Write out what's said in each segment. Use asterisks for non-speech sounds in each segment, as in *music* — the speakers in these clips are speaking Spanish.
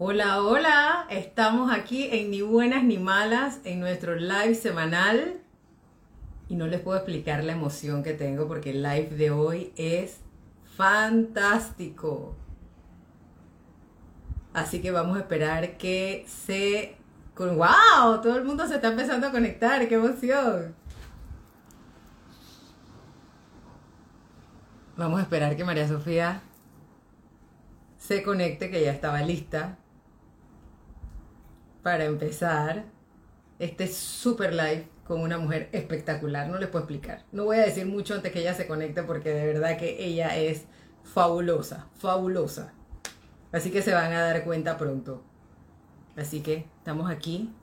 Hola, hola, estamos aquí en Ni Buenas ni Malas, en nuestro live semanal. Y no les puedo explicar la emoción que tengo porque el live de hoy es fantástico. Así que vamos a esperar que se... ¡Wow! Todo el mundo se está empezando a conectar, ¡qué emoción! Vamos a esperar que María Sofía se conecte, que ya estaba lista para empezar este super live con una mujer espectacular. No les puedo explicar. No voy a decir mucho antes que ella se conecte porque de verdad que ella es fabulosa, fabulosa. Así que se van a dar cuenta pronto. Así que estamos aquí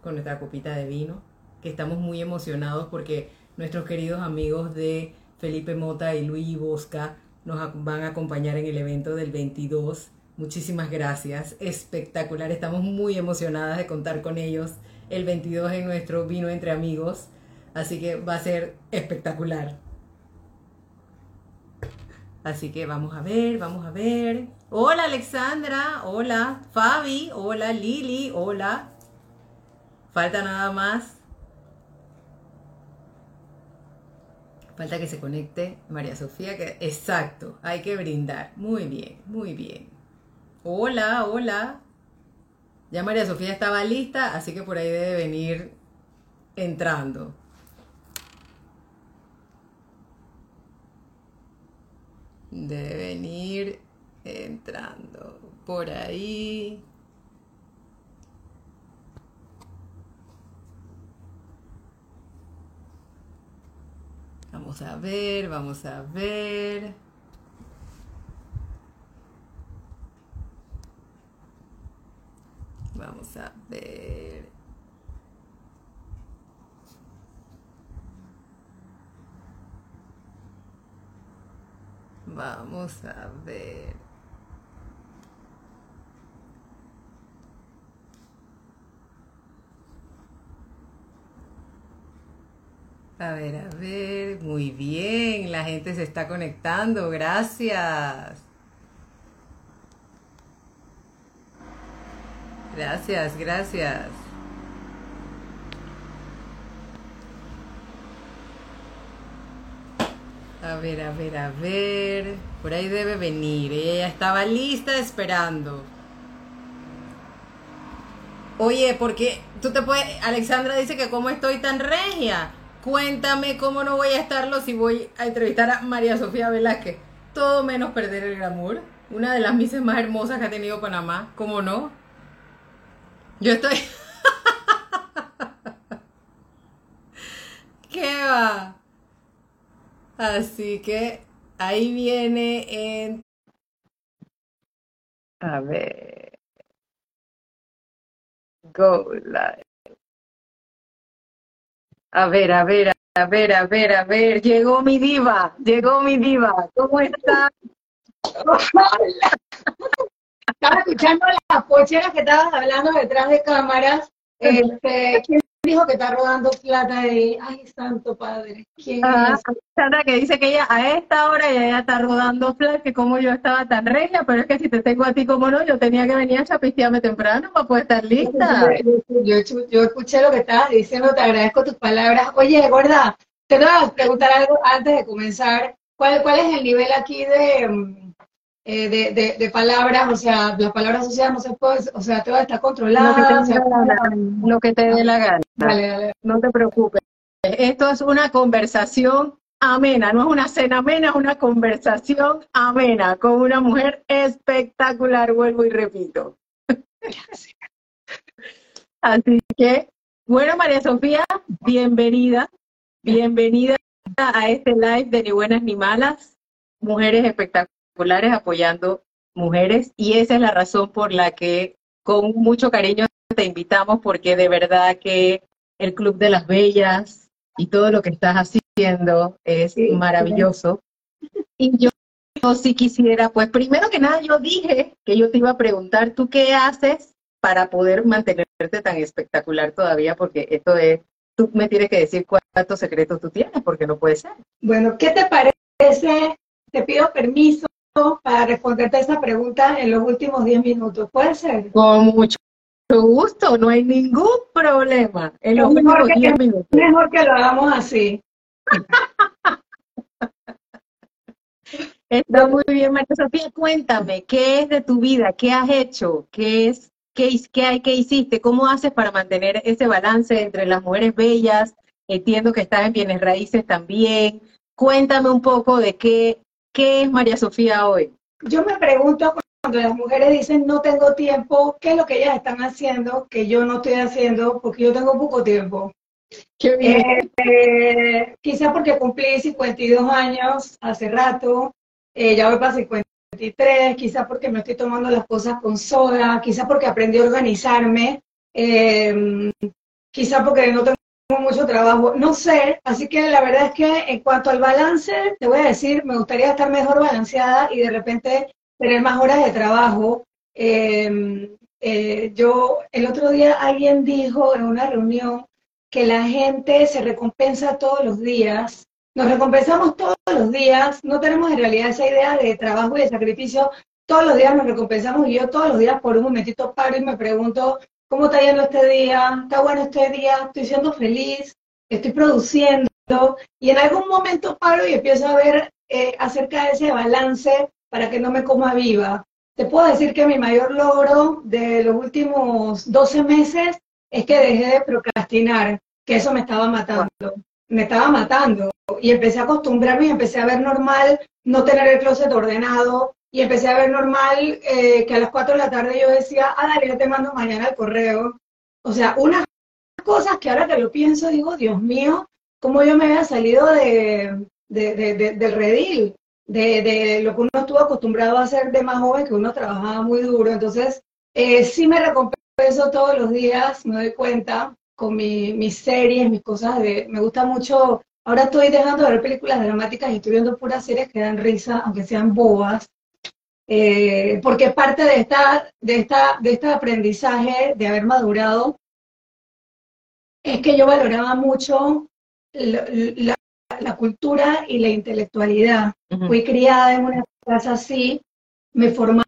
con nuestra copita de vino, que estamos muy emocionados porque nuestros queridos amigos de Felipe Mota y Luis Bosca nos van a acompañar en el evento del 22. Muchísimas gracias, espectacular, estamos muy emocionadas de contar con ellos el 22 en nuestro vino entre amigos, así que va a ser espectacular. Así que vamos a ver, vamos a ver. Hola Alexandra, hola Fabi, hola Lili, hola. Falta nada más. Falta que se conecte María Sofía, que exacto, hay que brindar. Muy bien, muy bien. Hola, hola. Ya María Sofía estaba lista, así que por ahí debe venir entrando. Debe venir entrando por ahí. Vamos a ver, vamos a ver. Vamos a ver. Vamos a ver. A ver, a ver, muy bien, la gente se está conectando, gracias. Gracias, gracias. A ver, a ver, a ver. Por ahí debe venir. Ella estaba lista esperando. Oye, porque tú te puedes. Alexandra dice que cómo estoy tan regia. Cuéntame cómo no voy a estarlo si voy a entrevistar a María Sofía Velázquez. Todo menos perder el glamour. Una de las mises más hermosas que ha tenido Panamá. ¿Cómo no? Yo estoy... *laughs* ¿Qué va? Así que ahí viene en... A ver. Go live. A ver, a ver, a ver, a ver, a ver. Llegó mi diva, llegó mi diva. ¿Cómo está? *laughs* Estaba escuchando las pocheras que estabas hablando detrás de cámaras. Este, ¿Quién dijo que está rodando plata de Ay, santo padre. ¿Quién Ah, es? Sandra que dice que ella a esta hora ya ella está rodando flash, que como yo estaba tan regia, pero es que si te tengo a ti como no, yo tenía que venir a chapistearme temprano para poder estar lista. Yo, yo- yo escuché lo que estabas diciendo, te agradezco tus palabras. Oye, gorda, te voy a preguntar algo antes de comenzar. ¿Cuál, cuál es el nivel aquí de, mm, eh, de, de, de palabras? O sea, las palabras asociadas no se pueden, o sea, Lo que o te sea, dé la gana, lo que te dé la gana. dale, dale. No te preocupes. Esto es una conversación amena, no es una cena amena, es una conversación amena con una mujer espectacular, vuelvo y repito. *laughs* Así que, bueno, María Sofía, bienvenida, bienvenida a este live de Ni Buenas ni Malas, mujeres espectaculares apoyando mujeres, y esa es la razón por la que con mucho cariño te invitamos, porque de verdad que el Club de las Bellas y todo lo que estás haciendo es Sí, maravilloso. Y yo, yo sí quisiera, pues primero que nada yo dije que yo te iba a preguntar, ¿tú qué haces para poder mantenerte tan espectacular todavía? Porque esto es, tú me tienes que decir cuántos secretos tú tienes, porque no puede ser. Bueno, ¿qué te parece? Te pido permiso para responderte esa pregunta en los últimos 10 minutos. ¿Puede ser? Con mucho gusto, no hay ningún problema. En los últimos 10 minutos. Mejor que lo hagamos así. *laughs* Está muy bien, María Sofía. Cuéntame, ¿qué es de tu vida? ¿Qué has hecho? ¿Qué es, qué, qué, qué hiciste? ¿Cómo haces para mantener ese balance entre las mujeres bellas? Entiendo que estás en bienes raíces también. Cuéntame un poco de qué, qué es María Sofía hoy. Yo me pregunto cuando las mujeres dicen no tengo tiempo, ¿qué es lo que ellas están haciendo que yo no estoy haciendo porque yo tengo poco tiempo? Qué bien. Eh, quizás porque cumplí 52 años hace rato, eh, ya voy para 53, quizás porque me estoy tomando las cosas con soda, quizás porque aprendí a organizarme, eh, quizás porque no tengo mucho trabajo, no sé, así que la verdad es que en cuanto al balance, te voy a decir, me gustaría estar mejor balanceada y de repente tener más horas de trabajo. Em, eh, yo, el otro día alguien dijo en una reunión que la gente se recompensa todos los días, nos recompensamos todos los días, no tenemos en realidad esa idea de trabajo y de sacrificio, todos los días nos recompensamos y yo todos los días por un momentito paro y me pregunto, ¿Cómo está yendo este día? ¿Está bueno este día? ¿Estoy siendo feliz? ¿Estoy produciendo? Y en algún momento paro y empiezo a ver eh, acerca de ese balance para que no me coma viva. Te puedo decir que mi mayor logro de los últimos 12 meses es que dejé de procrastinar, que eso me estaba matando. Me estaba matando. Y empecé a acostumbrarme y empecé a ver normal no tener el closet ordenado, y empecé a ver normal eh, que a las 4 de la tarde yo decía, ah, dale, yo te mando mañana el correo. O sea, unas cosas que ahora que lo pienso digo, Dios mío, cómo yo me había salido de, del redil, de, lo que uno estuvo acostumbrado a hacer de más joven, que uno trabajaba muy duro. Entonces, eh, sí me recompenso todos los días, me doy cuenta, con mi, mis series, mis cosas de... Me gusta mucho... Ahora estoy dejando de ver películas dramáticas y estoy viendo puras series que dan risa, aunque sean bobas. Eh, porque parte de, esta, de, esta, de este aprendizaje, de haber madurado, es que yo valoraba mucho la, cultura y la intelectualidad. Fui criada en una casa así, me formaron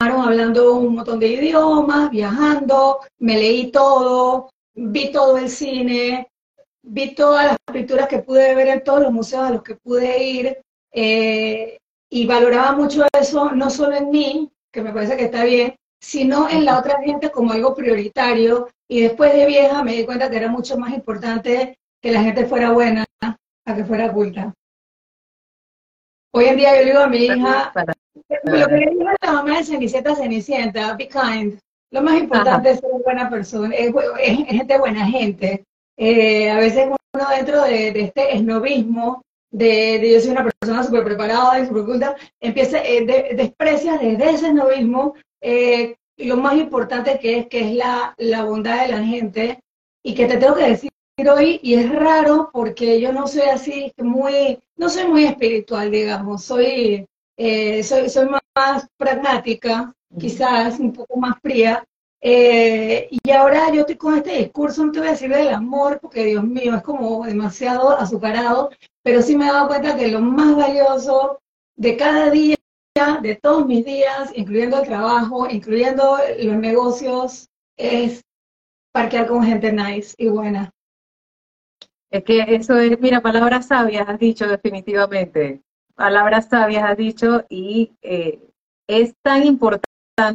hablando un montón de idiomas, viajando, me leí todo, vi todo el cine, vi todas las pinturas que pude ver en todos los museos a los que pude ir. Eh, y valoraba mucho eso, no solo en mí, que me parece que está bien, sino en la otra gente como algo prioritario. Y después de vieja me di cuenta que era mucho más importante que la gente fuera buena a que fuera culta. Hoy en día yo digo a mi hija, lo que le digo a la mamá de Cenicienta, Cenicienta, be kind. Lo más importante es ser buena persona, es, gente buena gente. Eh, a veces uno dentro de, de este esnovismo de, yo soy una persona súper preparada y súper culta, empieza, eh, de, desprecia desde ese novismo eh, lo más importante que es, que es la, la bondad de la gente y que te tengo que decir hoy, y es raro porque yo no soy así muy, no soy muy espiritual, digamos, soy, eh, soy, soy más pragmática, quizás un poco más fría, eh, y ahora yo estoy con este discurso, no te voy a decir del amor, porque Dios mío, es como demasiado azucarado, pero sí me he dado cuenta que lo más valioso de cada día, de todos mis días, incluyendo el trabajo, incluyendo los negocios, es parquear con gente nice y buena. Es que eso es, mira, palabras sabias has dicho definitivamente. Palabras sabias has dicho y eh, es tan importante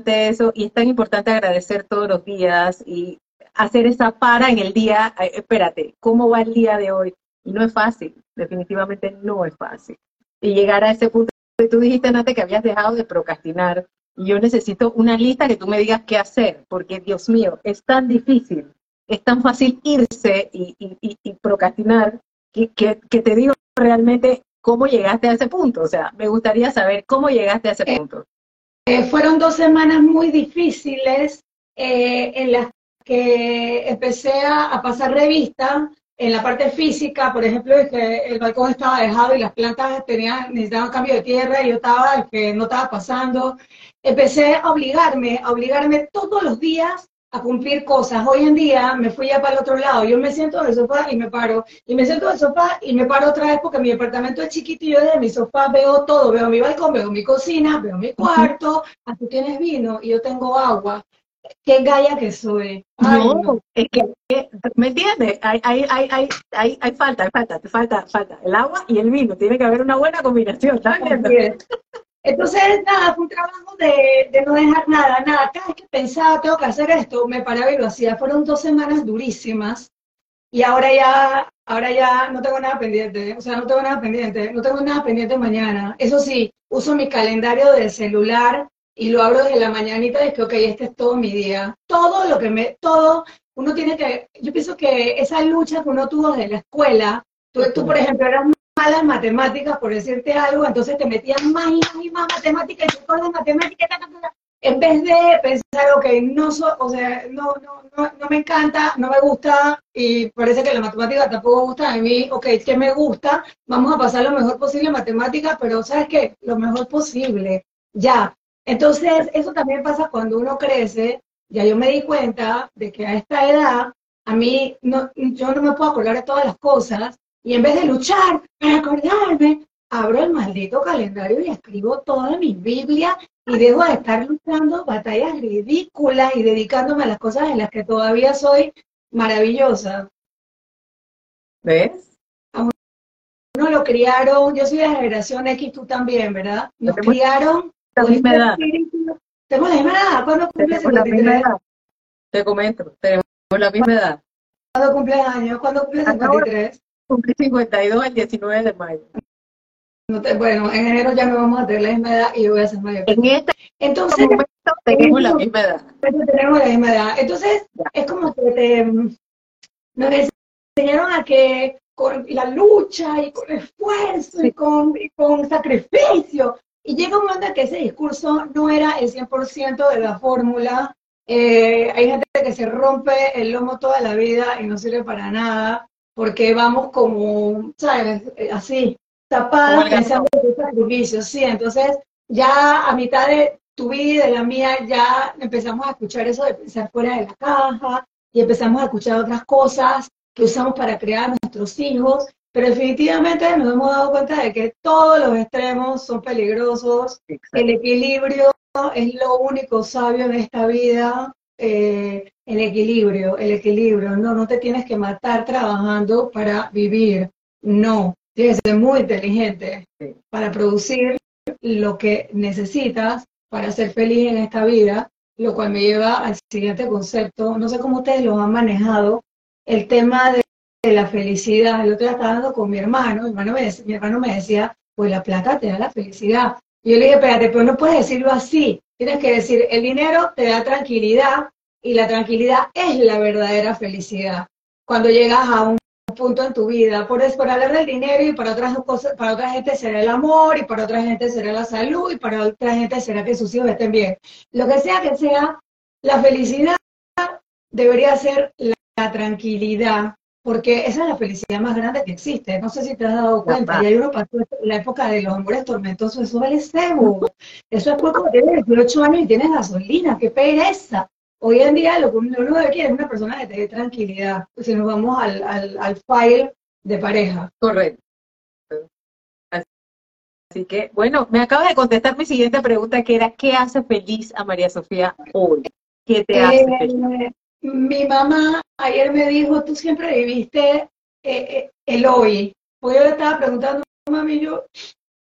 eso y es tan importante agradecer todos los días y hacer esa para en el día, espérate, ¿cómo va el día de hoy? Y no es fácil, definitivamente no es fácil. Y llegar a ese punto, tú dijiste, Nate, que habías dejado de procrastinar. Y yo necesito una lista que tú me digas qué hacer, porque Dios mío, es tan difícil, es tan fácil irse y, y, procrastinar, que, que, que, te digo realmente cómo llegaste a ese punto. O sea, me gustaría saber cómo llegaste a ese eh, punto. Eh, fueron dos semanas muy difíciles eh, en las que empecé a, pasar revista en la parte física, por ejemplo, es que el balcón estaba dejado y las plantas tenían, necesitaban cambio de tierra y yo estaba que no estaba pasando. Empecé a obligarme, a obligarme todos los días a cumplir cosas. Hoy en día me fui ya para el otro lado. Yo me siento en el sofá y me paro. Y me siento en el sofá y me paro otra vez porque mi departamento es chiquito y yo desde mi sofá veo todo. Veo mi balcón, veo mi cocina, veo mi cuarto. Aquí tienes vino y yo tengo agua. Qué galla que soy. no, es que, ¿me entiendes? Hay, hay, hay, hay, hay, hay falta, hay falta, falta, falta. El agua y el vino. Tiene que haber una buena combinación, ¿estás viendo? Entonces, nada, fue un trabajo de, de, no dejar nada, nada. Cada vez que pensaba, tengo que hacer esto, me paraba y lo hacía. Fueron dos semanas durísimas y ahora ya, ahora ya no tengo nada pendiente. O sea, no tengo nada pendiente. No tengo nada pendiente mañana. Eso sí, uso mi calendario del celular y lo abro desde la mañanita y que, ok, este es todo mi día. Todo lo que me, todo, uno tiene que, yo pienso que esa lucha que uno tuvo desde la escuela, tú, tú por ejemplo, eras malas matemáticas, por decirte algo, entonces te metían más y más y más matemáticas y tú las matemáticas, en vez de pensar, ok, no, o sea, no, no, no, no, me encanta, no me gusta, y parece que la matemática tampoco gusta a mí, ok, ¿qué me gusta? Vamos a pasar lo mejor posible en matemáticas, pero ¿sabes qué? Lo mejor posible, ya. Entonces, eso también pasa cuando uno crece, ya yo me di cuenta de que a esta edad, a mí, no, yo no me puedo acordar de todas las cosas, y en vez de luchar para acordarme, abro el maldito calendario y escribo toda mi Biblia y dejo de estar luchando batallas ridículas y dedicándome a las cosas en las que todavía soy maravillosa. ¿Ves? A uno lo criaron, yo soy de la generación X, tú también, ¿verdad? Nos criaron la misma edad. Tenemos la misma edad. ¿Cuándo cumples la misma edad. Te comento, tenemos la misma edad. ¿Cuándo cumples años? ¿Cuándo cumples 53? Cumplí 52 el 19 de mayo. bueno, en enero ya me vamos a tener la misma edad y yo voy a ser mayor. En este Entonces, momento tenemos la misma edad. Tenemos la misma edad. Entonces, es como que te, nos enseñaron a que con la lucha y con esfuerzo y, con, y con sacrificio. Y llega un momento en que ese discurso no era el 100% de la fórmula. Eh, hay gente que se rompe el lomo toda la vida y no sirve para nada porque vamos como, ¿sabes? Así, tapadas pensando en sacrificio, sí, entonces ya a mitad de tu vida y de la mía ya empezamos a escuchar eso de pensar fuera de la caja y empezamos a escuchar otras cosas que usamos para crear nuestros hijos, pero definitivamente nos hemos dado cuenta de que todos los extremos son peligrosos, el equilibrio es lo único sabio en esta vida, eh, el equilibrio, el equilibrio. No, no te tienes que matar trabajando para vivir. No, tienes que ser muy inteligente para producir lo que necesitas para ser feliz en esta vida, lo cual me lleva al siguiente concepto. No sé cómo ustedes lo han manejado, el tema de, la felicidad. El otro día estaba hablando con mi hermano, mi hermano, me, mi hermano me decía, pues la plata te da la felicidad. Y yo le dije, espérate, pero no puedes decirlo así. Tienes que decir, el dinero te da tranquilidad, y la tranquilidad es la verdadera felicidad. Cuando llegas a un punto en tu vida, por, por hablar del dinero y para otras cosas, para otra gente será el amor y para otra gente será la salud y para otra gente será que sus hijos estén bien. Lo que sea que sea, la felicidad debería ser la, tranquilidad, porque esa es la felicidad más grande que existe. No sé si te has dado cuenta, y ahí uno pasó la época de los amores tormentosos, eso vale cebo. Eso es cuando tienes 18 años y tienes gasolina, qué pereza. Hoy en día lo que uno debe quiere es una persona que te dé tranquilidad, si nos vamos al, al, al file de pareja. Correcto. Así que, bueno, me acabas de contestar mi siguiente pregunta, que era, ¿qué hace feliz a María Sofía hoy? ¿Qué te hace eh, feliz? Mi mamá ayer me dijo, tú siempre viviste eh, eh, el hoy. Porque yo le estaba preguntando, mami, yo,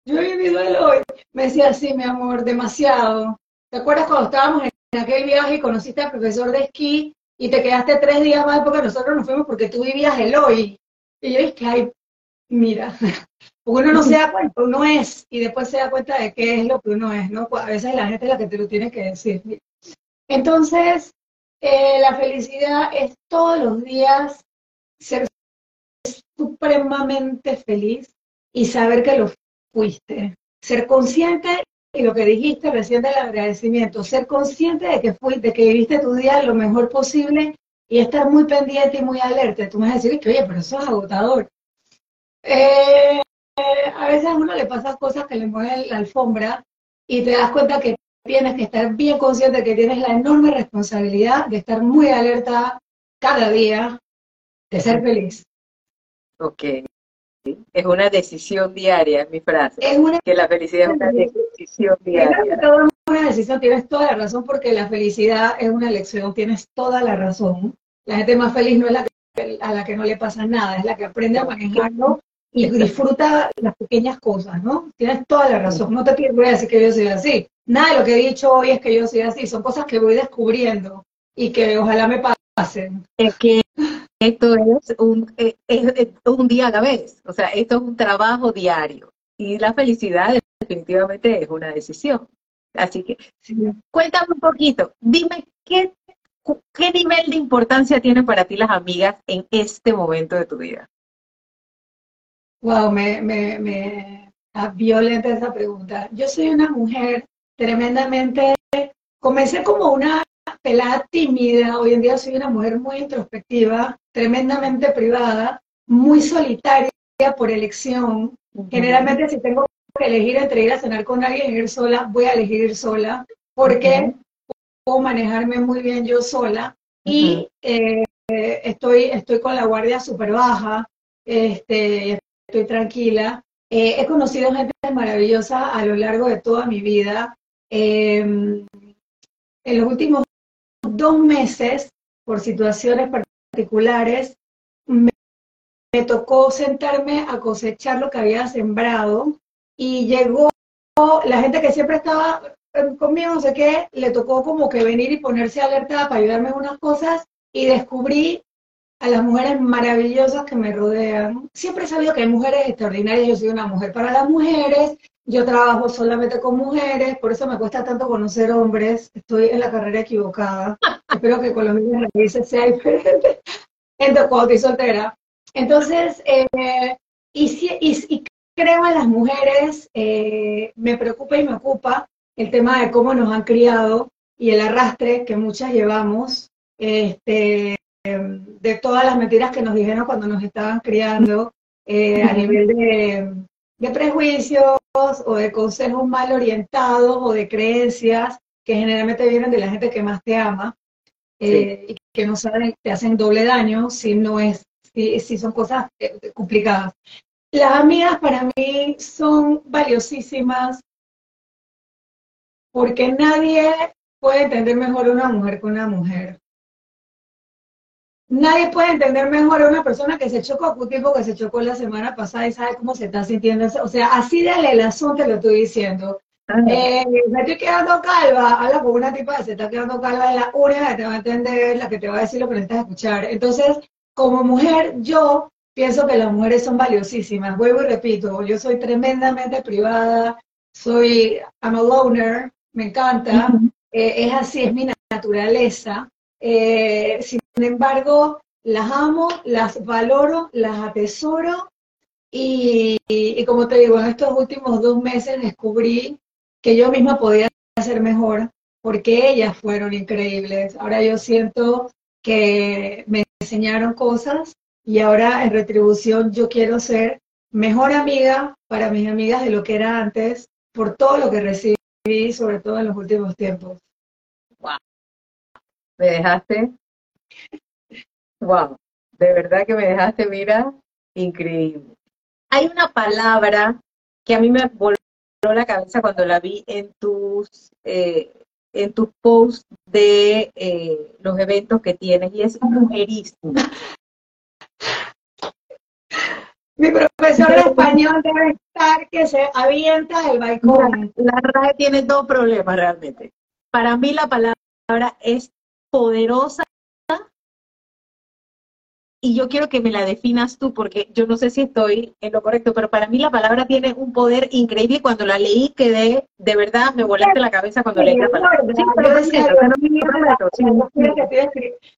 yo he vivido el hoy. Me decía, sí, mi amor, demasiado. ¿Te acuerdas cuando estábamos en aquel viaje conociste al profesor de esquí y te quedaste tres días más porque nosotros nos fuimos porque tú vivías el hoy. Y yo dije, ay, mira, *laughs* uno no se da cuenta, uno es, y después se da cuenta de qué es lo que uno es, ¿no? A veces la gente es la que te lo tiene que decir. Entonces, eh, la felicidad es todos los días ser supremamente feliz y saber que lo fuiste. Ser consciente y lo que dijiste recién del agradecimiento, ser consciente de que fuiste, que viviste tu día lo mejor posible y estar muy pendiente y muy alerta. Tú me vas a decir que, oye, pero eso es agotador. Eh, a veces a uno le pasan cosas que le mueven la alfombra y te das cuenta que tienes que estar bien consciente que tienes la enorme responsabilidad de estar muy alerta cada día de ser feliz. Ok. Es una decisión diaria, es mi frase. Es una, Que la felicidad es una decisión diaria. es una decisión, tienes toda la razón, porque la felicidad es una elección, tienes toda la razón. La gente más feliz no es la que, a la que no le pasa nada, es la que aprende a manejarlo y disfruta las pequeñas cosas, ¿no? Tienes toda la razón. No te voy a decir que yo soy así. Nada de lo que he dicho hoy es que yo soy así. Son cosas que voy descubriendo y que ojalá me pasen. Es que esto es un, es- es- es un día a la vez. O sea, esto es un trabajo diario. Y la felicidad definitivamente es una decisión. Así que cuéntame un poquito. Dime qué, qué nivel de importancia tienen para ti las amigas en este momento de tu vida. Wow, me, me, me ah, violenta esa pregunta. Yo soy una mujer tremendamente, comencé como una pelada tímida, hoy en día soy una mujer muy introspectiva, tremendamente privada, muy solitaria por elección. Generalmente si tengo que elegir entre ir a cenar con alguien y ir sola, voy a elegir ir sola, porque puedo manejarme muy bien yo sola y eh, eh, estoy, estoy con la guardia súper baja, este, estoy tranquila. Eh, he conocido gente maravillosa a lo largo de toda mi vida. Eh, en los últimos dos meses, por situaciones particulares, me, tocó sentarme a cosechar lo que había sembrado y llegó la gente que siempre estaba eh, conmigo, no sé qué, le tocó como que venir y ponerse alerta para ayudarme en unas cosas y descubrí a las mujeres maravillosas que me rodean. Siempre he sabido que hay mujeres extraordinarias, yo soy una mujer para las mujeres, yo trabajo solamente con mujeres, por eso me cuesta tanto conocer hombres, estoy en la carrera equivocada. *laughs* Espero que con los mismos raíces sea diferente. Entonces, cuando estoy soltera. Entonces, eh, y, si, y, y creo en las mujeres, eh, me preocupa y me ocupa el tema de cómo nos han criado y el arrastre que muchas llevamos, este, de todas las mentiras que nos dijeron cuando nos estaban criando, eh, a nivel de, de prejuicios o de consejos mal orientados o de creencias que generalmente vienen de la gente que más te ama eh, y que no saben, te hacen doble daño si no es, si, si son cosas eh, complicadas. Las amigas para mí son valiosísimas porque nadie puede entender mejor una mujer que una mujer. Nadie puede entender mejor a una persona que se chocó con un tipo que se chocó la semana pasada y sabe cómo se está sintiendo. O sea, así de alelazón te lo estoy diciendo. Eh, me estoy quedando calva, habla con una tipa que se está quedando calva, es la única que te va a entender, la que te va a decir lo que necesitas escuchar. Entonces, como mujer, yo pienso que las mujeres son valiosísimas. Vuelvo y repito, yo soy tremendamente privada, soy, I'm a loner, me encanta, eh, es así, es mi naturaleza. Eh, sin embargo, las amo, las valoro, las atesoro y como te digo, en estos últimos dos meses descubrí que yo misma podía hacer mejor porque ellas fueron increíbles. Ahora yo siento que me enseñaron cosas y ahora en retribución yo quiero ser mejor amiga para mis amigas de lo que era antes por todo lo que recibí, sobre todo en los últimos tiempos. Wow. Me dejaste, wow, de verdad que me dejaste, mira, increíble. Hay una palabra que a mí me volvió la cabeza cuando la vi en tus eh, en tus posts de eh, los eventos que tienes y es mujerismo. *laughs* Mi profesor de español debe estar que se avienta del balcón. La, la RAE tiene dos problemas realmente. Para mí la palabra es poderosa y yo quiero que me la definas tú porque yo no sé si estoy en lo correcto, pero para mí la palabra tiene un poder increíble cuando la leí quedé, de verdad, me volaste la cabeza cuando leí la palabra. Sí,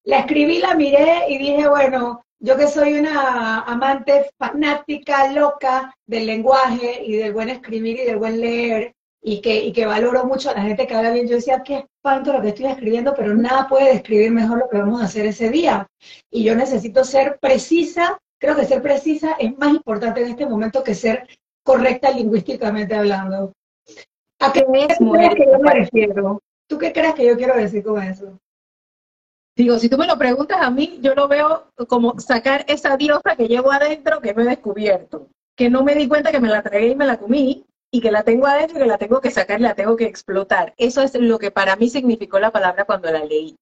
La escribí, la miré y dije, bueno, yo que soy una amante fanática, loca del lenguaje y del buen escribir y del buen leer, y que, y que valoro mucho a la gente que habla bien, yo decía, qué espanto lo que estoy escribiendo, pero nada puede describir mejor lo que vamos a hacer ese día. Y yo necesito ser precisa, creo que ser precisa es más importante en este momento que ser correcta lingüísticamente hablando. ¿A qué crees que yo me refiero? ¿Tú qué crees que yo quiero decir con eso? Digo, si tú me lo preguntas a mí, yo lo veo como sacar esa diosa que llevo adentro que no he descubierto, que no me di cuenta que me la tragué y me la comí, y que la tengo adentro que la tengo que sacar y la tengo que explotar. Eso es lo que para mí significó la palabra cuando la leí.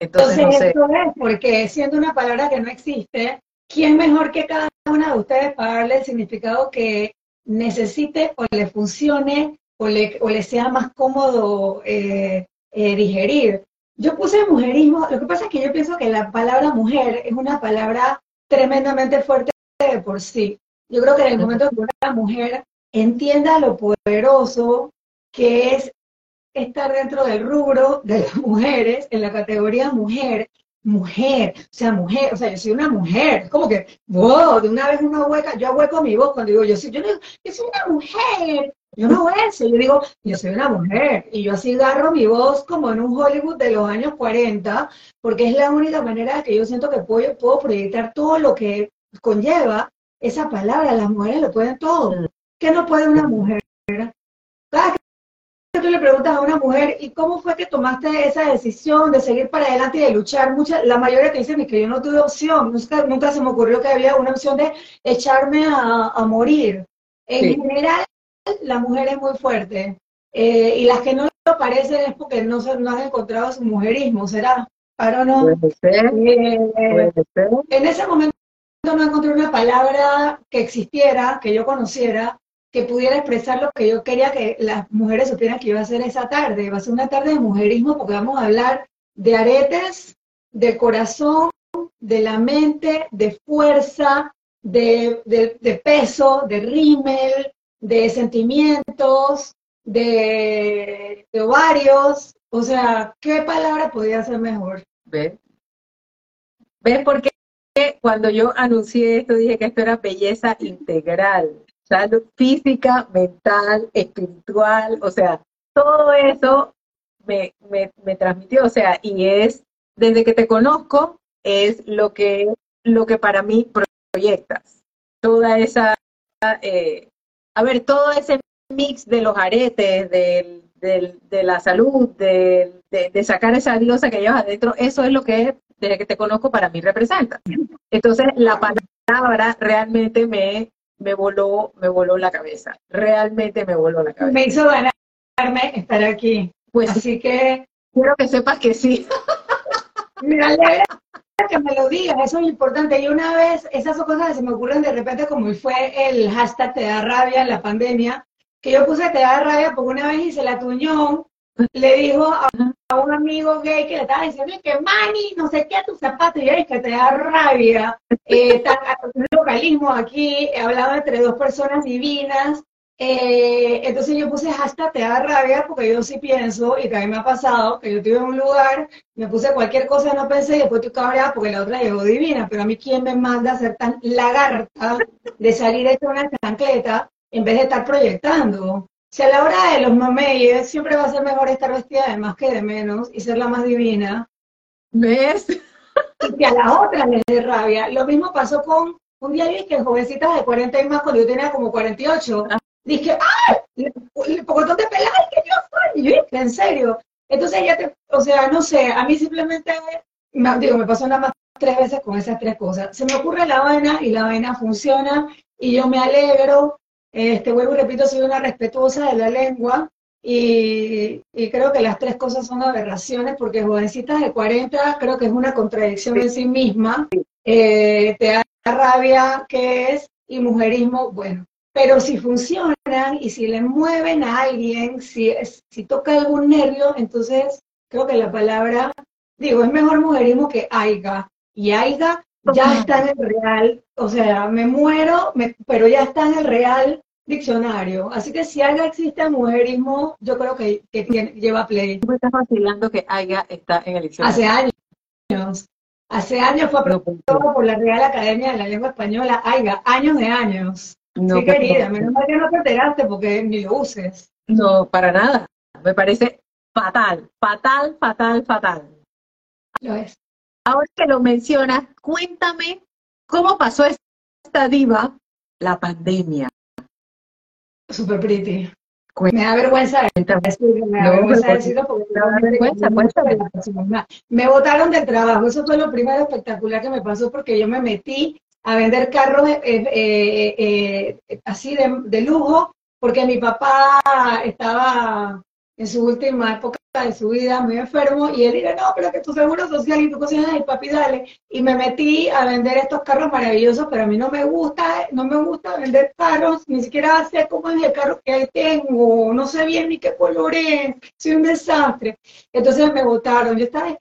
Entonces, eso es porque siendo una palabra que no existe, ¿quién mejor que cada una de ustedes para darle el significado que necesite o le funcione o le, o le sea más cómodo eh, eh, digerir? Yo puse mujerismo, lo que pasa es que yo pienso que la palabra mujer es una palabra tremendamente fuerte de por sí. Yo creo que en el momento que una mujer entienda lo poderoso que es estar dentro del rubro de las mujeres, en la categoría mujer, mujer, o sea, mujer, o sea, yo soy una mujer, como que, wow, de una vez una hueca, yo hueco mi voz cuando digo, yo soy, yo, digo, yo soy una mujer, yo no eso, yo digo, yo soy una mujer, y yo así agarro mi voz como en un Hollywood de los años 40, porque es la única manera que yo siento que puedo, puedo proyectar todo lo que conlleva esa palabra, las mujeres lo pueden todo. ¿Qué no puede una mujer? Cada que tú le preguntas a una mujer, ¿y cómo fue que tomaste esa decisión de seguir para adelante y de luchar? Mucha, la mayoría que dicen que yo no tuve opción, nunca, se me ocurrió que había una opción de echarme a, morir. En general, la mujer es muy fuerte. Eh, y las que no lo parecen es porque no, no han encontrado su mujerismo, ¿será? ¿Para no? Eh, en ese momento no encontré una palabra que existiera, que yo conociera, que pudiera expresar lo que yo quería que las mujeres supieran que iba a hacer esa tarde. Va a ser una tarde de mujerismo porque vamos a hablar de aretes, de corazón, de la mente, de fuerza, de, peso, de rímel, de sentimientos, de, de, ovarios. O sea, ¿qué palabra podría ser mejor? ¿Ves? ¿Ves por qué cuando yo anuncié esto dije que esto era belleza integral? Salud física, mental, espiritual, o sea, todo eso me, me, transmitió, o sea, y es, desde que te conozco, es lo que, lo que para mí proyectas. Toda esa, eh, a ver, todo ese mix de los aretes, del, de la salud, de, de, sacar esa diosa que llevas adentro, eso es lo que desde que te conozco para mí representa. Entonces, la palabra realmente me, me voló, me voló la cabeza. Realmente me voló la cabeza. Me hizo ganarme estar aquí. Pues así que quiero que sepas que sí. *laughs* Me alegra que me lo digas, eso es importante. Y una vez, esas son cosas que se me ocurren de repente, como fue el hashtag te da rabia en la pandemia, que yo puse te da rabia porque una vez hice la tuñón, le dijo a, un amigo gay que le estaba diciendo que mani, no sé qué, tu zapato, y es que te da rabia. Eh, un localismo aquí, he hablado entre dos personas divinas. Eh, entonces yo puse hasta te da rabia porque yo sí pienso, y también me ha pasado, que yo estuve en un lugar, me puse cualquier cosa, no pensé, y después estoy cabreada porque la otra llegó divina, pero a mí quién me manda a ser tan lagarta de salir de una chancleta en vez de estar proyectando. Si a la hora de los mameyes siempre va a ser mejor estar vestida de más que de menos y ser la más divina. ¿Ves? Y que a la otra le dé rabia. Lo mismo pasó con un día vi que jovencitas de 40 y más, cuando yo tenía como 48, dije, ¡ay! ¿Por de peladas que yo soy. Y yo dije, ¿en serio? Entonces ella te, o sea, no sé, a mí simplemente, digo, me pasó nada más tres veces con esas tres cosas. Se me ocurre la vaina y la vaina funciona y yo me alegro este, vuelvo y repito, soy una respetuosa de la lengua y, creo que las tres cosas son aberraciones porque jovencitas de 40 creo que es una contradicción en sí misma. Eh, te da rabia que es y mujerismo, bueno. Pero si funcionan y si le mueven a alguien, si, si toca algún nervio, entonces creo que la palabra, digo, es mejor mujerismo que aiga. Y aiga ya está en el real, o sea, me muero, pero ya está en el real diccionario. Así que si algo existe mujerismo, yo creo que, que lleva play. ¿Cómo estás vacilando que Aiga está en el diccionario? Hace años. Hace años fue aprobado por la Real Academia de la Lengua Española, Aiga, años de años. No, sí, querida, menos mal que no te enteraste porque ni lo uses. No, para nada. Me parece fatal, fatal, fatal, fatal. Lo es. Ahora que lo mencionas, cuéntame cómo pasó esta diva la pandemia. Super pretty. Me da vergüenza decirlo, me da vergüenza decirlo porque me botaron del trabajo, eso fue lo primero espectacular que me pasó porque yo me metí a vender carros eh, eh, eh, así de, de, lujo porque mi papá estaba en su última época de su vida muy enfermo y él dijo, no, pero que tu seguro social y tu cocina, y papi, dale. Y me metí a vender estos carros maravillosos, pero a mí no me gusta, no me gusta vender carros, ni siquiera sé cómo es el carro que tengo, no sé bien ni qué color es, soy un desastre. Entonces me votaron, yo estaba,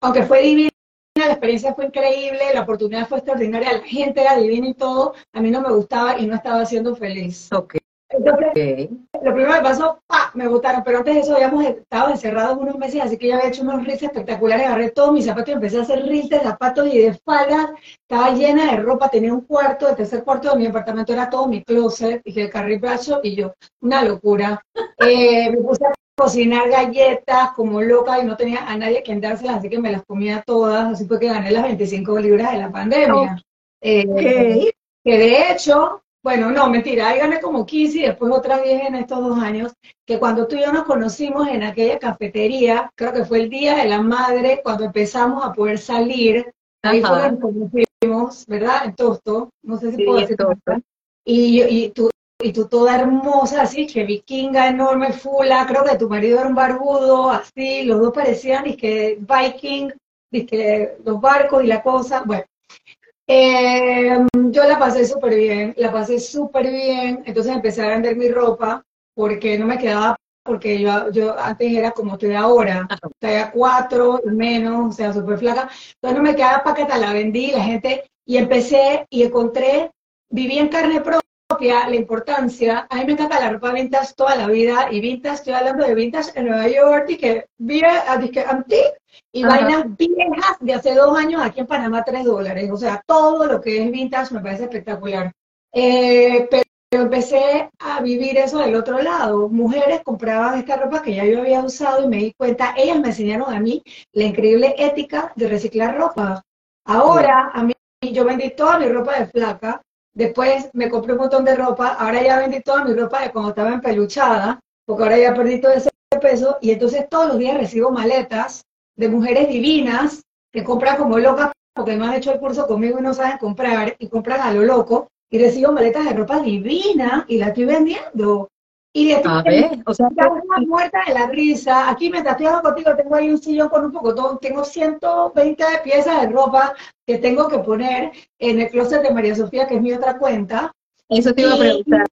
aunque fue divina, la experiencia fue increíble, la oportunidad fue extraordinaria, la gente era divina y todo, a mí no me gustaba y no estaba siendo feliz. Okay. Entonces, lo primero que pasó, ¡pa! me votaron, pero antes de eso habíamos estado encerrados unos meses, así que yo había hecho unos reels espectaculares, agarré todos mis zapatos y empecé a hacer reels de zapatos y de faldas, estaba llena de ropa, tenía un cuarto, el tercer cuarto de mi apartamento era todo mi closet, dije, el carril brazo y yo, una locura. *laughs* Eh, me puse a cocinar galletas como loca y no tenía a nadie que dárselas, así que me las comía todas, así fue que gané las 25 libras de la pandemia. Eh, que de hecho, bueno, no, mentira, ahí gané como 15 y después otras 10 en estos dos años, que cuando tú y yo nos conocimos en aquella cafetería, creo que fue el Día de la Madre, cuando empezamos a poder salir, ahí fue nos conocimos, ¿verdad? En Tosto, no sé si puedo decir Tosto. Y, y, tú, y tú toda hermosa, así, que vikinga, enorme, fula, creo que tu marido era un barbudo, así, los dos parecían, y que viking, y que los barcos y la cosa, bueno. Eh, yo la pasé súper bien, la pasé súper bien, entonces empecé a vender mi ropa porque no me quedaba, porque yo, yo antes era como estoy ahora, talla cuatro y menos, o sea, súper flaca, entonces no me quedaba paqueta, la vendí, la gente, y empecé y encontré, viví en carne propia la importancia, a mí me encanta la ropa vintage toda la vida, y vintage, estoy hablando de vintage en Nueva York, y que vive antique, y vainas viejas de hace dos años aquí en Panamá, tres dólares. O sea, todo lo que es vintage me parece espectacular. Eh, pero empecé a vivir eso del otro lado. Mujeres compraban esta ropa que ya yo había usado y me di cuenta, ellas me enseñaron a mí la increíble ética de reciclar ropa. Ahora, a mí, yo vendí toda mi ropa de flaca, después me compré un montón de ropa, ahora ya vendí toda mi ropa de cuando estaba empeluchada, porque ahora ya perdí todo ese peso, y entonces todos los días recibo maletas de mujeres divinas que compran como locas porque no han hecho el curso conmigo y no saben comprar y compran a lo loco. Y recibo maletas de ropa divina y la estoy vendiendo. Y de a ver, o sea, una muerta de la risa. Aquí mientras estoy hablando contigo tengo ahí un sillón con un poco tengo 120 piezas de ropa que tengo que poner en el closet de María Sofía, que es mi otra cuenta. Eso te iba a preguntar.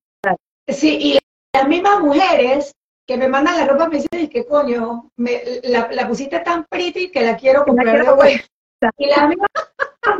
Sí, y las mismas mujeres que me mandan la ropa me dicen, que coño, me, la, la, pusiste tan pretty que la quiero comprar de vuelta. Y las mismas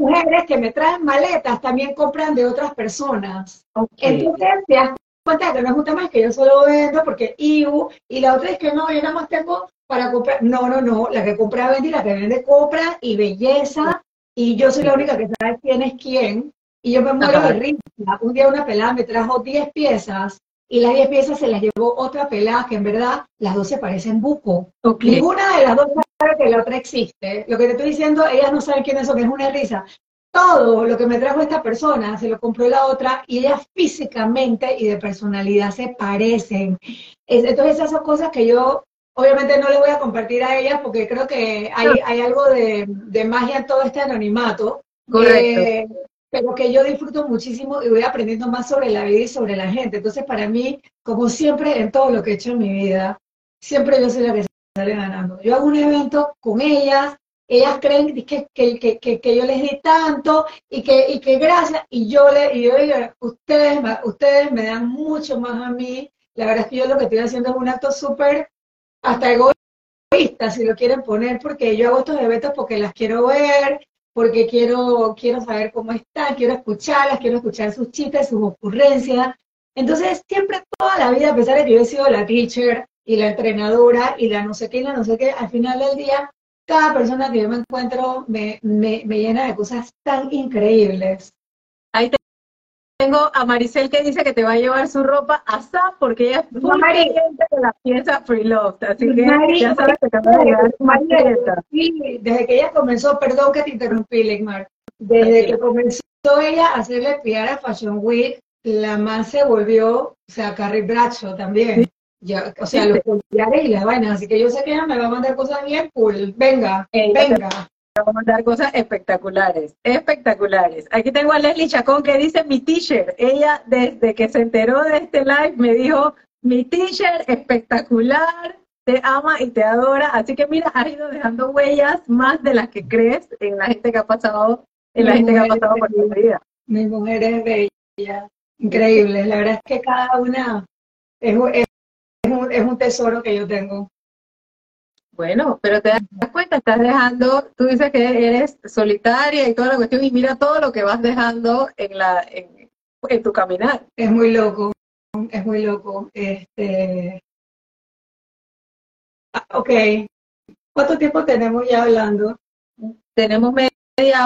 mujeres que me traen maletas también compran de otras personas. Entonces te das que no es un tema que yo solo vendo porque IU, y la otra es que no, yo nada más tengo para comprar. No, no, no, la que compra vende y la que vende compra y belleza. Y yo soy la única que sabe quién es quién. Y yo me muero de risa. Un día una pelada me trajo 10 piezas y las 10 piezas se las llevó otra pelada que en verdad las dos se parecen buco. Ninguna de las dos sabe que la otra existe. Lo que te estoy diciendo, ellas no saben quién es eso, que es una risa. Todo lo que me trajo esta persona se lo compró la otra y ellas físicamente y de personalidad se parecen. Entonces esas son cosas que yo obviamente no le voy a compartir a ellas porque creo que hay, hay algo de, de, magia en todo este anonimato. Correcto. Eh, pero que yo disfruto muchísimo y voy aprendiendo más sobre la vida y sobre la gente. Entonces, para mí, como siempre en todo lo que he hecho en mi vida, siempre yo soy la que sale ganando. Yo hago un evento con ellas, ellas creen que, que, que, que yo les di tanto y que, y que gracias, y yo le y yo ustedes, ustedes me dan mucho más a mí. La verdad es que yo lo que estoy haciendo es un acto súper hasta egoísta, si lo quieren poner, porque yo hago estos eventos porque las quiero ver, porque quiero, quiero saber cómo están, quiero escucharlas, quiero escuchar sus chistes, sus ocurrencias. Entonces, siempre, toda la vida, a pesar de que yo he sido la teacher y la entrenadora y la no sé qué y la no sé qué, al final del día, cada persona que yo me encuentro me, me, me llena de cosas tan increíbles. Ahí tengo a Maricel que dice que te va a llevar su ropa a SA porque ella es muy cliente de la pieza Freeloft, así que ya sabes que te va a llevar su Sí, desde que ella comenzó, perdón que te interrumpí, Legmar, desde que comenzó ella a hacerle piar a Fashion Week, la más se volvió, o sea, Carrie Bradshaw también. Ya, o sea, los collares y las vainas. Así que yo sé que ella me va a mandar cosas bien cool. Venga, venga. Me va a mandar cosas espectaculares, espectaculares. Aquí tengo a Leslie Chacón que dice mi t-shirt. Ella, desde que se enteró de este live, me dijo, mi t-shirt espectacular, te ama y te adora. Así que mira, has ido dejando huellas más de las que crees en la gente que ha pasado, en la gente que ha pasado por tu vida. Mi mujer es bella, increíble. La verdad es que cada una es, es es un, tesoro que yo tengo. Bueno, pero te das cuenta, estás dejando, tú dices que eres solitaria y toda la cuestión, y mira todo lo que vas dejando en la en, tu caminar. Es muy loco, es muy loco. Este, ah, ok, ¿cuánto tiempo tenemos ya hablando? Tenemos media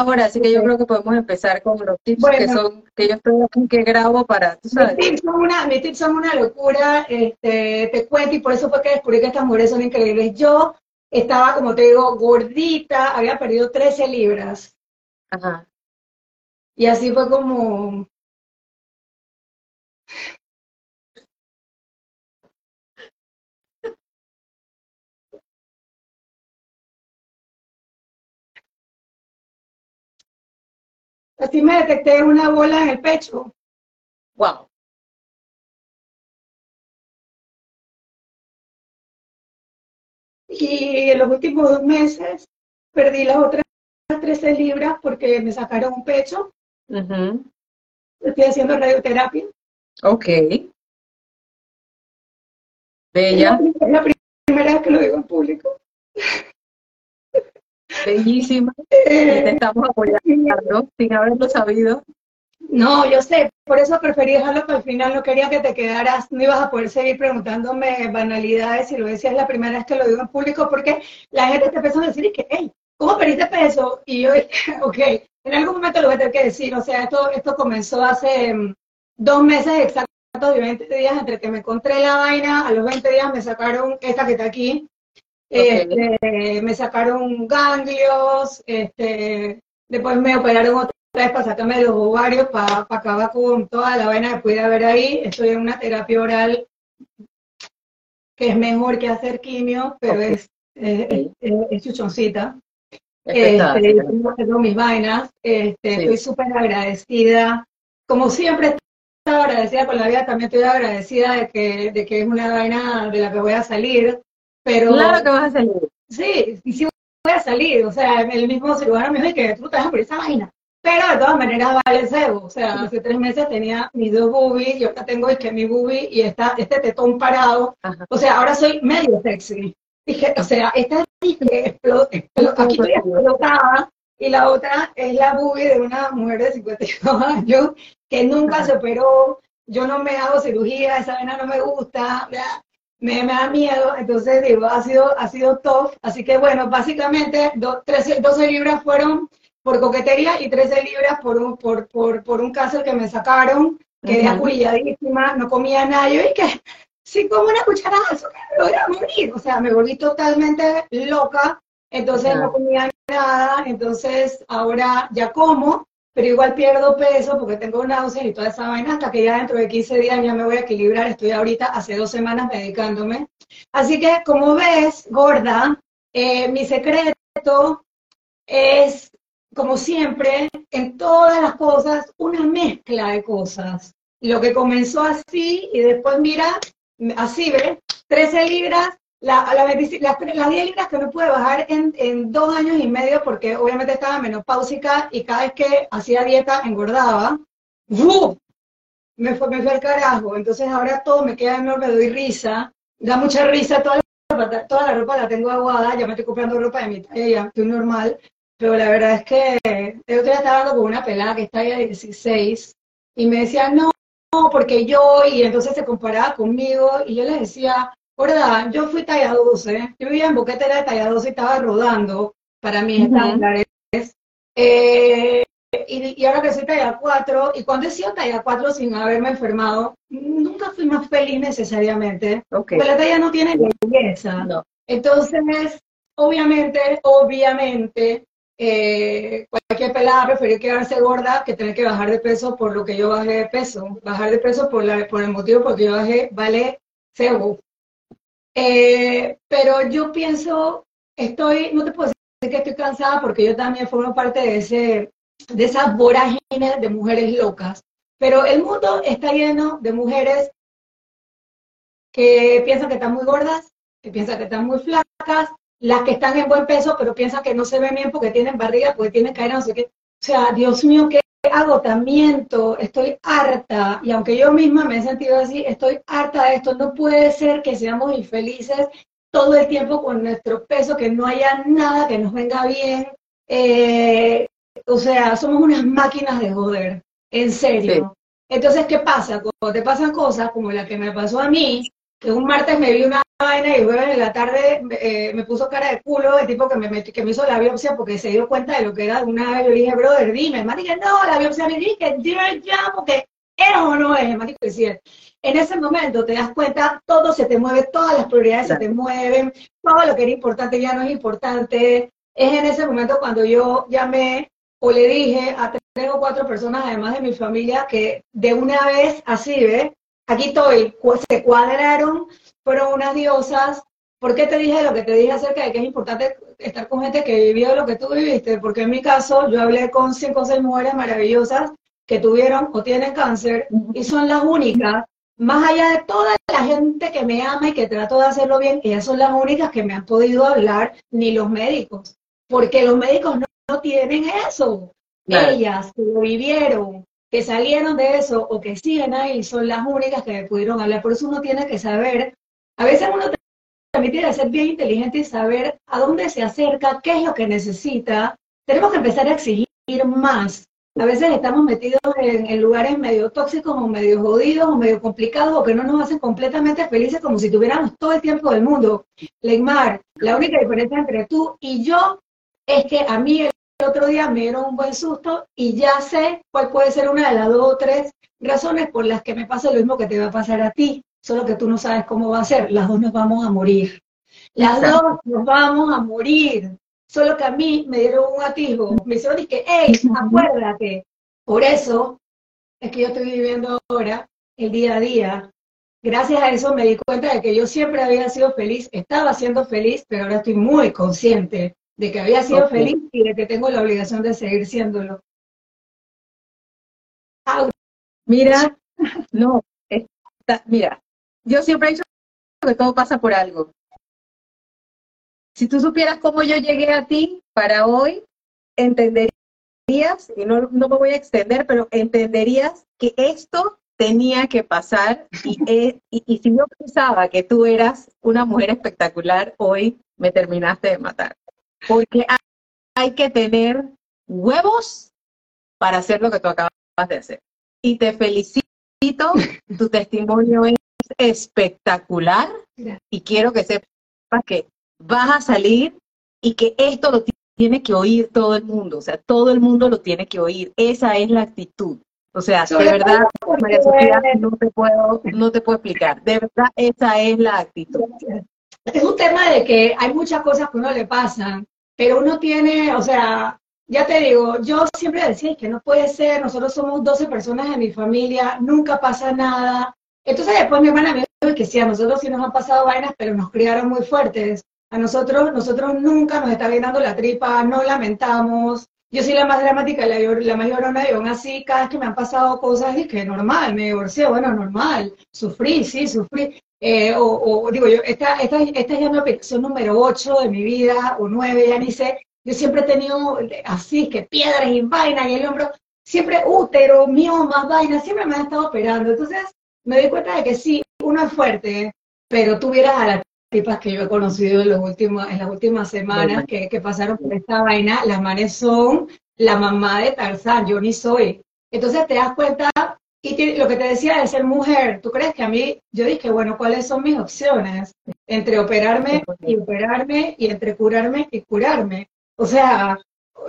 hora, así que yo creo que podemos empezar con los tips que son, que yo estoy aquí que grabo para, tú sabes. Mis tips son una, mis tips son una locura, este, te cuento, y por eso fue que descubrí que estas mujeres son increíbles. Yo estaba, como te digo, gordita, había perdido 13 libras. Ajá. Y así fue como, Así me detecté una bola en el pecho. Wow. Y en los últimos dos meses perdí las otras 13 libras porque me sacaron un pecho. Estoy haciendo radioterapia. Ok. Bella. Es la primera vez que lo digo en público. Bellísima. te estamos apoyando sin haberlo sabido. No, yo sé, por eso preferí dejarlo para el final, no quería que te quedaras, no ibas a poder seguir preguntándome banalidades si lo decías la primera vez que lo digo en público, porque la gente te empezó a decir que, hey, ¿cómo perdiste peso? Y yo dije, *laughs* ok, en algún momento lo voy a tener que decir, o sea, esto, esto comenzó hace mm, dos meses exactos y 20 días entre que me encontré la vaina, a los 20 días me sacaron esta que está aquí, este, me sacaron ganglios, este, después me operaron otra vez para sacarme los ovarios, para, acabar con toda la vaina que pudiera haber ahí. Estoy en una terapia oral que es mejor que hacer quimio, pero es, es, chuchoncita. Este, tengo mis vainas, este, estoy súper agradecida. Como siempre, estoy agradecida con la vida, también estoy agradecida de que, de que es una vaina de la que voy a salir. Pero, claro que vas a salir. Sí, y sí voy a salir. O sea, el mismo cirujano me dijo que tú te vas por esa vaina. Pero de todas maneras vale el cebo. O sea, hace tres meses tenía mis dos boobies y ahora tengo es que mi boobie y está este tetón parado. O sea, ahora soy medio sexy. Dije, o sea, esta dije, aquí estoy explotada y la otra es la boobie de una mujer de 52 *laughs* años que nunca se operó. Yo no me hago cirugía, esa vena no me gusta me, da miedo, entonces digo, ha sido, ha sido tough, así que bueno, básicamente 12 libras fueron por coquetería y 13 libras por un, por, por, por un caso que me sacaron, quedé uh no comía nada, yo y que si como una cucharada de azúcar me voy a morir, o sea, me volví totalmente loca, entonces no comía nada, entonces ahora ya como, pero igual pierdo peso porque tengo náuseas y toda esa vaina hasta que ya dentro de 15 días ya me voy a equilibrar. Estoy ahorita hace dos semanas medicándome. Así que, como ves, gorda, eh, mi secreto es, como siempre, en todas las cosas, una mezcla de cosas. Lo que comenzó así y después, mira, así, ¿ves? 13 libras, la, las, 10 libras que no pude bajar en, dos años y medio porque obviamente estaba menopáusica y cada vez que hacía dieta engordaba, Me fue, me fue al carajo. Entonces ahora todo me queda enorme, doy risa, da mucha risa, toda la, toda la ropa la tengo aguada, ya me estoy comprando ropa de mi talla, ya estoy normal, pero la verdad es que el otro estaba hablando con una pelada que está ahí de 16 y me decía, no, porque yo, y entonces se comparaba conmigo y yo le decía, ¿verdad? Yo fui talla 12, yo vivía en Boquete, de talla 12 y estaba rodando para mis estándares. Eh, y, ahora que soy talla 4, y cuando he sido talla 4 sin haberme enfermado, nunca fui más feliz necesariamente, porque la talla no tiene belleza. Entonces, obviamente, obviamente, eh, cualquier pelada prefirió quedarse gorda que tener que bajar de peso por lo que yo bajé de peso. Bajar de peso por, la, por el motivo porque yo bajé, vale, cebo Eh, pero yo pienso, estoy, no te puedo decir que estoy cansada porque yo también formo parte de, ese, de esas vorágines de mujeres locas. Pero el mundo está lleno de mujeres que piensan que están muy gordas, que piensan que están muy flacas, las que están en buen peso, pero piensan que no se ven bien porque tienen barriga, porque tienen cadera, no sé qué. O sea, Dios mío, qué agotamiento, estoy harta, y aunque yo misma me he sentido así, estoy harta de esto. No puede ser que seamos infelices todo el tiempo con nuestro peso, que no haya nada que nos venga bien. Eh, o sea, somos unas máquinas de joder, en serio. Entonces, ¿qué pasa? Cuando te pasan cosas como la que me pasó a mí, un martes me vi una vaina y jueves en la tarde eh, me puso cara de culo el tipo que me, que me hizo la biopsia porque se dio cuenta de lo que era una vez. Yo le dije, brother, dime, marica, no, la biopsia me dije, dime ya, porque es o no es, marica, decía. En ese momento te das cuenta, todo se te mueve, todas las prioridades se te mueven, todo lo que era importante ya no es importante. Es en ese momento cuando yo llamé o le dije a tres o cuatro personas, además de mi familia, que de una vez así, ¿ves? Aquí estoy, se cuadraron, fueron unas diosas. ¿Por qué te dije lo que te dije acerca de que es importante estar con gente que vivió lo que tú viviste? Porque en mi caso, yo hablé con cinco o seis mujeres maravillosas que tuvieron o tienen cáncer y son las únicas, más allá de toda la gente que me ama y que trato de hacerlo bien, ellas son las únicas que me han podido hablar, ni los médicos, porque los médicos no, tienen eso. Ellas que lo vivieron, que salieron de eso o que siguen ahí son las únicas que pudieron hablar. Por eso uno tiene que saber, a veces uno también tiene que ser bien inteligente y saber a dónde se acerca, qué es lo que necesita. Tenemos que empezar a exigir más. A veces estamos metidos en, lugares medio tóxicos o medio jodidos o medio complicados o que no nos hacen completamente felices como si tuviéramos todo el tiempo del mundo. Leymar, la única diferencia entre tú y yo es que a mí otro día me dieron un buen susto y ya sé cuál puede ser una de las dos o tres razones por las que me pasa lo mismo que te va a pasar a ti, solo que tú no sabes cómo va a ser. Las dos nos vamos a morir. Las dos nos vamos a morir. Solo que a mí me dieron un atisbo. Me hicieron que, hey, acuérdate. Por eso es que yo estoy viviendo ahora el día a día. Gracias a eso me di cuenta de que yo siempre había sido feliz, estaba siendo feliz, pero ahora estoy muy consciente de que había sido feliz y de que tengo la obligación de seguir siéndolo. Mira, *laughs* no, mira, yo siempre he dicho que todo pasa por algo. Si tú supieras cómo yo llegué a ti para hoy, entenderías, y no, no me voy a extender, pero entenderías que esto tenía que pasar y, *laughs* y, y, si yo pensaba que tú eras una mujer espectacular, hoy me terminaste de matar porque hay que tener huevos para hacer lo que tú acabas de hacer. Y te felicito, *laughs* tu testimonio es espectacular y quiero que sepas que vas a salir y que esto lo tiene que oír todo el mundo, o sea, todo el mundo lo tiene que oír. Esa es la actitud. O sea, de verdad, María Sofía, no te puedo, no te puedo explicar. De verdad, esa es la actitud. Es un tema de que hay muchas cosas que uno le pasan pero uno tiene, o sea, ya te digo, yo siempre decía que no puede ser, nosotros somos 12 personas en mi familia, nunca pasa nada. Entonces después mi hermana me dijo que sí, a nosotros sí nos han pasado vainas, pero nos criaron muy fuertes. A nosotros, nosotros nunca nos está llenando la tripa, no lamentamos. Yo soy la más dramática, la, la más llorona, y así, cada vez que me han pasado cosas, que normal, me divorcié, bueno, normal, sufrí, sí, sufrí. Eh, o, digo yo, esta, esta, esta es ya mi aplicación número 8 de mi vida, o 9, ya ni sé. Yo siempre he tenido así, que piedras y vainas y el hombro, siempre útero, más vainas, siempre me han estado operando. Entonces me doy cuenta de que sí, uno es fuerte, pero tú vieras a las tipas que yo he conocido en, los últimos, en las últimas semanas que, que pasaron por esta vaina, las manes son la mamá de Tarzán, yo ni soy. Entonces te das cuenta y lo que te decía de ser mujer, ¿tú crees que a mí, yo dije, bueno, ¿cuáles son mis opciones? Entre operarme y operarme y entre curarme y curarme. O sea,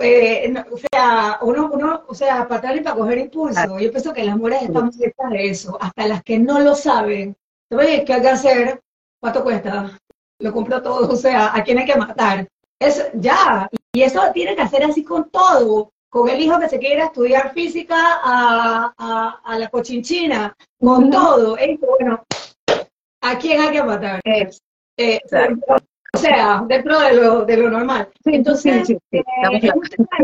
eh, o sea, uno, uno, o sea, para atrás y para coger impulso. Yo pienso que las mujeres estamos cerca de eso, hasta las que no lo saben. Oye, ¿qué hay que hacer? ¿Cuánto cuesta? Lo compro todo, o sea, ¿a quién hay que matar? Es ya, y eso tiene que hacer así con todo con el hijo que se quiere estudiar física a, a, la cochinchina, con todo. Esto, bueno, ¿a quién hay que matar? Eh, o sea, dentro de lo, de lo normal. Entonces, eh, *laughs*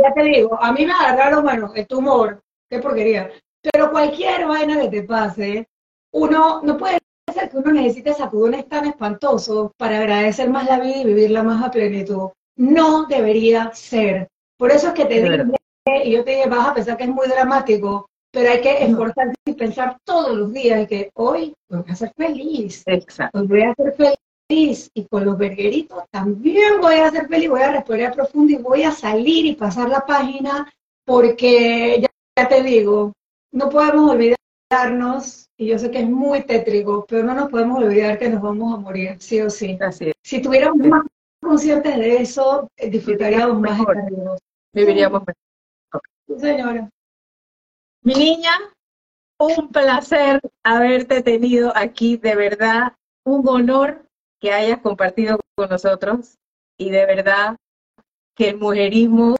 ya te digo, a mí me agarraron, bueno, el tumor, qué porquería. Pero cualquier vaina que te pase, uno no puede ser que uno necesite sacudones tan espantosos para agradecer más la vida y vivirla más a plenitud. No debería ser. Por eso es que te digo, y yo te dije, vas a pensar que es muy dramático, pero hay que esforzarse y pensar todos los días que hoy voy a ser feliz. Exacto. Hoy voy a ser feliz y con los vergueritos también voy a ser feliz, voy a respirar profundo y voy a salir y pasar la página porque ya, te digo, no podemos olvidarnos, y yo sé que es muy tétrico, pero no nos podemos olvidar que nos vamos a morir, sí o sí. Así Si tuviéramos más conscientes de eso, eh, disfrutaríamos mejor. Viviríamos mejor. Señora. Mi niña, un placer haberte tenido aquí, de verdad, un honor que hayas compartido con nosotros. Y de verdad que el mujerismo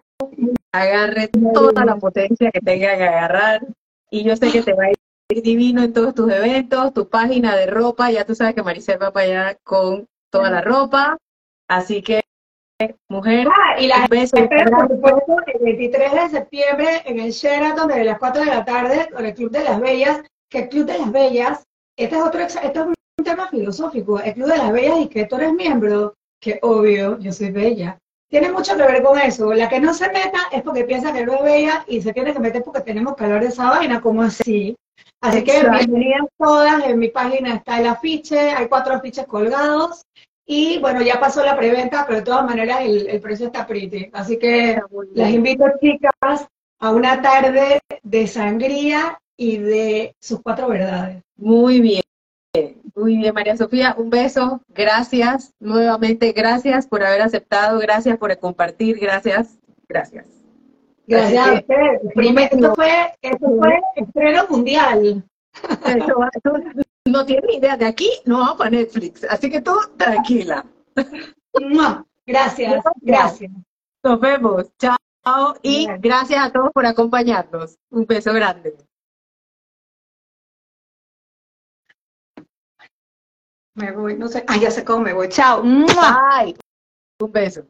agarre toda la potencia que tenga que agarrar. Y yo sé que te va a ir divino en todos tus eventos, tu página de ropa, ya tú sabes que Maricel va para allá con toda la ropa, así que mujer. Ah, y la beso, por supuesto, el 23 de septiembre en el Sheraton de las 4 de la tarde con el Club de las Bellas, que el Club de las Bellas, este es otro, esto es un tema filosófico, el Club de las Bellas y que tú eres miembro, que obvio, yo soy bella. Tiene mucho que ver con eso. La que no se meta es porque piensa que no es bella y se tiene que meter porque tenemos que hablar de esa vaina, como así. Así que bienvenidas todas, en mi página está el afiche, hay cuatro afiches colgados y bueno, ya pasó la preventa, pero de todas maneras el, precio está pretty. Así que las invito, chicas, a una tarde de sangría y de sus cuatro verdades. Muy bien. Muy bien, María Sofía, un beso, gracias, nuevamente gracias por haber aceptado, gracias por compartir, gracias, gracias. Gracias a usted. Esto fue, esto fue estreno mundial. No tiene ni idea, de aquí no vamos a Netflix, así que tú tranquila. Gracias, gracias. Nos vemos, chao y gracias a todos por acompañarnos. Un beso grande. Me voy, no sé, ah, ya sé cómo me voy, chao. Bye. Un beso.